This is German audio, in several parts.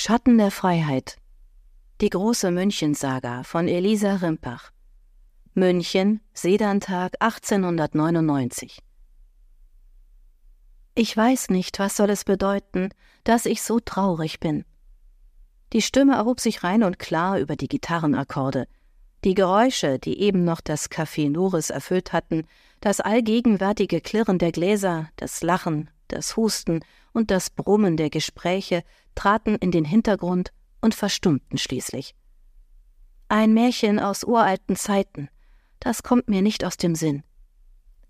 Schatten der Freiheit. Die große Münchensaga von Elisa Rimpach. München, Sedantag 1899. Ich weiß nicht, was soll es bedeuten, dass ich so traurig bin. Die Stimme erhob sich rein und klar über die Gitarrenakkorde. Die Geräusche, die eben noch das Café Noris erfüllt hatten, das allgegenwärtige Klirren der Gläser, das Lachen, das Husten und das Brummen der Gespräche traten in den Hintergrund und verstummten schließlich. Ein Märchen aus uralten Zeiten, das kommt mir nicht aus dem Sinn.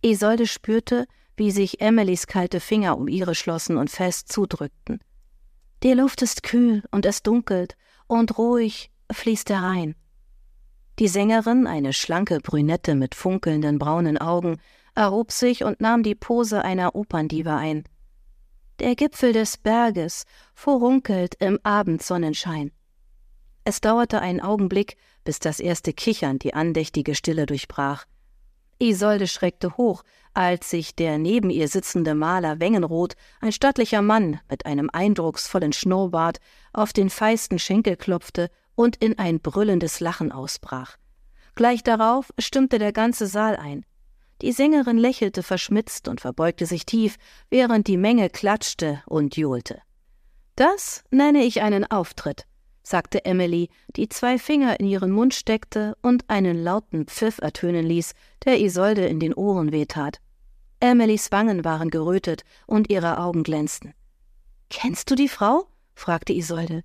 Isolde spürte, wie sich Emilys kalte Finger um ihre schlossen und fest zudrückten. Die Luft ist kühl und es dunkelt, und ruhig fließt der Rhein. Die Sängerin, eine schlanke Brünette mit funkelnden braunen Augen, erhob sich und nahm die Pose einer Operndiva ein. Der Gipfel des Berges furunkelt im Abendsonnenschein. Es dauerte einen Augenblick, bis das erste Kichern die andächtige Stille durchbrach. Isolde schreckte hoch, als sich der neben ihr sitzende Maler Wengenroth, ein stattlicher Mann mit einem eindrucksvollen Schnurrbart, auf den feisten Schenkel klopfte und in ein brüllendes Lachen ausbrach. Gleich darauf stimmte der ganze Saal ein. Die Sängerin lächelte verschmitzt und verbeugte sich tief, während die Menge klatschte und johlte. Das nenne ich einen Auftritt, sagte Emily, die zwei Finger in ihren Mund steckte und einen lauten Pfiff ertönen ließ, der Isolde in den Ohren wehtat. Emilys Wangen waren gerötet und ihre Augen glänzten. Kennst du die Frau? fragte Isolde.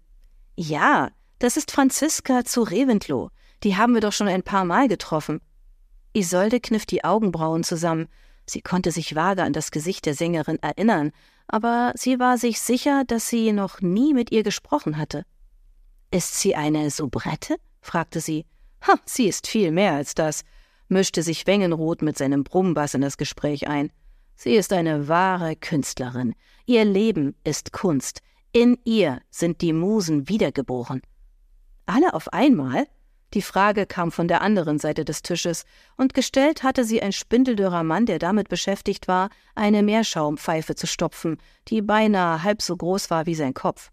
Ja, das ist Franziska zu Reventlow. Die haben wir doch schon ein paar Mal getroffen. Isolde kniff die Augenbrauen zusammen. Sie konnte sich vage an das Gesicht der Sängerin erinnern, aber sie war sich sicher, dass sie noch nie mit ihr gesprochen hatte. Ist sie eine Soubrette? fragte sie. Ha, sie ist viel mehr als das, mischte sich Wengenroth mit seinem Brummbass in das Gespräch ein. Sie ist eine wahre Künstlerin. Ihr Leben ist Kunst. In ihr sind die Musen wiedergeboren. Alle auf einmal? Die Frage kam von der anderen Seite des Tisches, und gestellt hatte sie ein spindeldürrer Mann, der damit beschäftigt war, eine Meerschaumpfeife zu stopfen, die beinahe halb so groß war wie sein Kopf.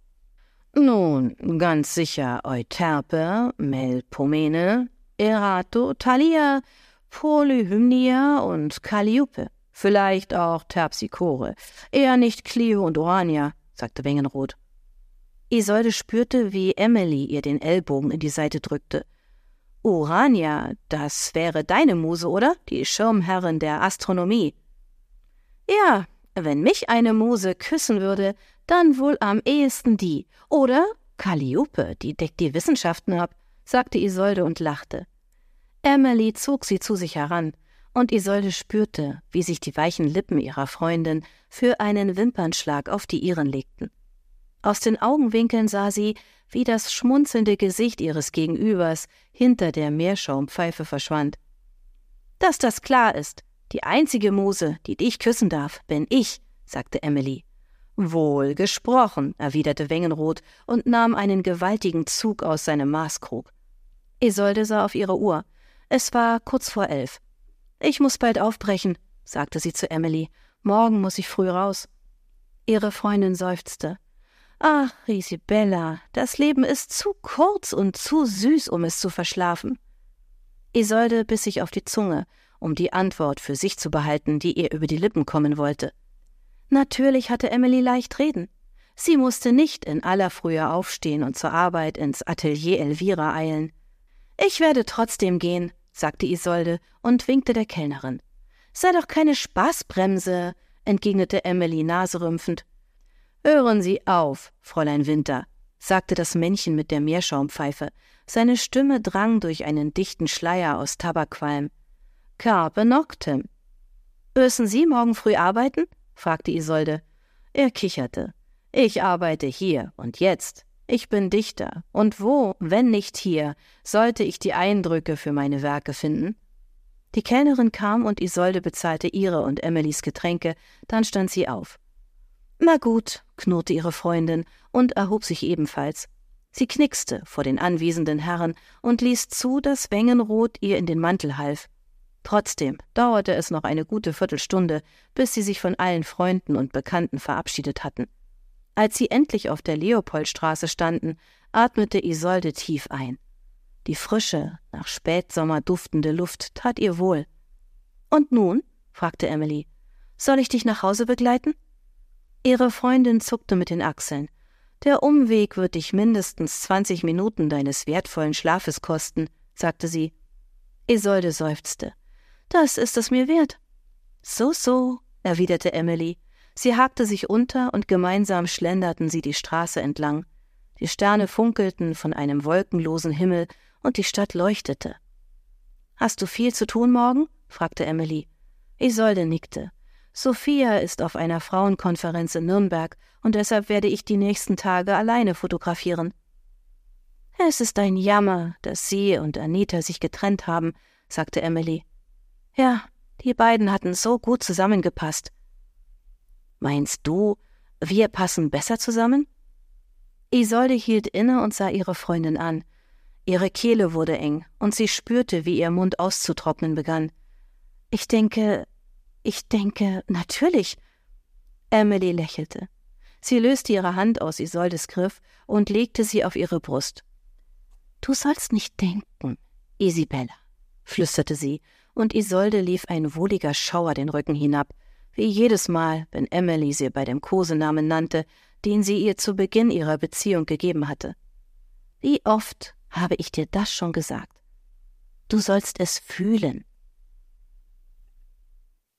Nun, ganz sicher Euterpe, Melpomene, Erato, Thalia, Polyhymnia und Calliope. Vielleicht auch Terpsichore. Eher nicht Clio und Orania, sagte Wengenroth. Isolde spürte, wie Emily ihr den Ellbogen in die Seite drückte. Urania, das wäre deine Muse, oder? Die Schirmherrin der Astronomie. Ja, wenn mich eine Muse küssen würde, dann wohl am ehesten die. Oder Calliope, die deckt die Wissenschaften ab, sagte Isolde und lachte. Emily zog sie zu sich heran, und Isolde spürte, wie sich die weichen Lippen ihrer Freundin für einen Wimpernschlag auf die ihren legten. Aus den Augenwinkeln sah sie, wie das schmunzelnde Gesicht ihres Gegenübers hinter der Meerschaumpfeife verschwand. Dass das klar ist, die einzige Muse, die dich küssen darf, bin ich, sagte Emily. Wohl gesprochen, erwiderte Wengenroth und nahm einen gewaltigen Zug aus seinem Maßkrug. Isolde sah auf ihre Uhr. Es war kurz vor elf. Ich muss bald aufbrechen, sagte sie zu Emily. Morgen muss ich früh raus. Ihre Freundin seufzte. Ach, Isabella, das Leben ist zu kurz und zu süß, um es zu verschlafen. Isolde biss sich auf die Zunge, um die Antwort für sich zu behalten, die ihr über die Lippen kommen wollte. Natürlich hatte Emily leicht reden. Sie musste nicht in aller Frühe aufstehen und zur Arbeit ins Atelier Elvira eilen. Ich werde trotzdem gehen, sagte Isolde und winkte der Kellnerin. Sei doch keine Spaßbremse, entgegnete Emily naserümpfend Hören Sie auf, Fräulein Winter, sagte das Männchen mit der Meerschaumpfeife. Seine Stimme drang durch einen dichten Schleier aus Tabakqualm. Carpe noctem. Müssen Sie morgen früh arbeiten? fragte Isolde. Er kicherte. Ich arbeite hier und jetzt. Ich bin Dichter, und wo, wenn nicht hier, sollte ich die Eindrücke für meine Werke finden? Die Kellnerin kam und Isolde bezahlte ihre und Emilys Getränke, dann stand sie auf. Na gut, knurrte ihre Freundin und erhob sich ebenfalls. Sie knickste vor den anwesenden Herren und ließ zu, dass Wengenroth ihr in den Mantel half. Trotzdem dauerte es noch eine gute Viertelstunde, bis sie sich von allen Freunden und Bekannten verabschiedet hatten. Als sie endlich auf der Leopoldstraße standen, atmete Isolde tief ein. Die frische, nach Spätsommer duftende Luft tat ihr wohl. Und nun? fragte Emily. Soll ich dich nach Hause begleiten? Ihre Freundin zuckte mit den Achseln. Der Umweg wird dich mindestens zwanzig Minuten deines wertvollen Schlafes kosten, sagte sie. Isolde seufzte. Das ist es mir wert. So, so, erwiderte Emily. Sie hakte sich unter und gemeinsam schlenderten sie die Straße entlang. Die Sterne funkelten von einem wolkenlosen Himmel und die Stadt leuchtete. Hast du viel zu tun morgen? fragte Emily. Isolde nickte. Sophia ist auf einer Frauenkonferenz in Nürnberg und deshalb werde ich die nächsten Tage alleine fotografieren. Es ist ein Jammer, dass sie und Anita sich getrennt haben, sagte Emily. Ja, die beiden hatten so gut zusammengepasst. Meinst du, wir passen besser zusammen? Isolde hielt inne und sah ihre Freundin an. Ihre Kehle wurde eng, und sie spürte, wie ihr Mund auszutrocknen begann. Ich denke, ich denke, natürlich. Emily lächelte. Sie löste ihre Hand aus Isoldes Griff und legte sie auf ihre Brust. Du sollst nicht denken, Isabella, flüsterte sie, und Isolde lief ein wohliger Schauer den Rücken hinab, wie jedes Mal, wenn Emily sie bei dem Kosenamen nannte, den sie ihr zu Beginn ihrer Beziehung gegeben hatte. Wie oft habe ich dir das schon gesagt? Du sollst es fühlen,